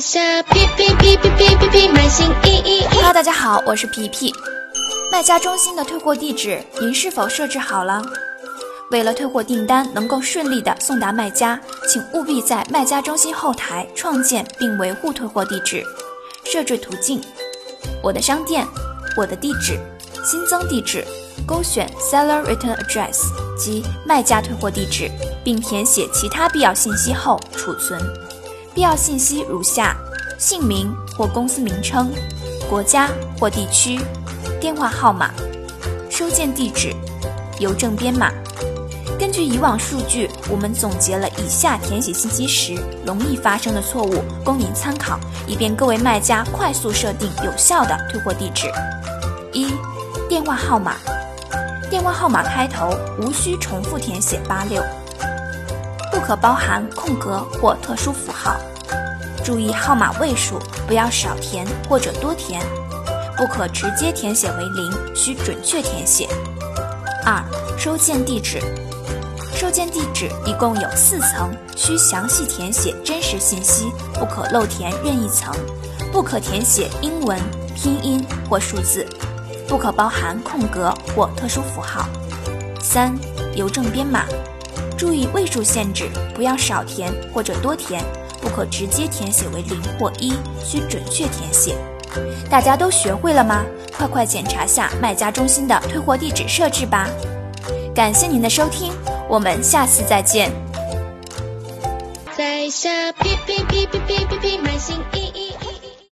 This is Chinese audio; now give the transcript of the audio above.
下皮皮皮皮皮皮皮买新衣衣衣。Hello，大家好，我是皮皮。卖家中心的退货地址您是否设置好了？为了退货订单能够顺利的送达卖家，请务必在卖家中心后台创建并维护退货地址。设置途径：我的商店，我的地址，新增地址，勾选 Seller Return Address 及卖家退货地址，并填写其他必要信息后储存。必要信息如下：姓名或公司名称，国家或地区，电话号码，收件地址，邮政编码。根据以往数据，我们总结了以下填写信息时容易发生的错误，供您参考，以便各位卖家快速设定有效的退货地址。一、电话号码，电话号码开头无需重复填写八六，可包含空格或特殊符号。注意号码位数不要少填或者多填，不可直接填写为零，需准确填写。二、收件地址。收件地址一共有四层，需详细填写真实信息，不可漏填任意层，不可填写英文、拼音或数字，不可包含空格或特殊符号。三、邮政编码，注意位数限制，不要少填或者多填，不可直接填写为零或一，需准确填写。大家都学会了吗？快快检查下卖家中心的退货地址设置吧。感谢您的收听。我们下次再见。在下皮皮皮皮皮皮皮买新衣衣。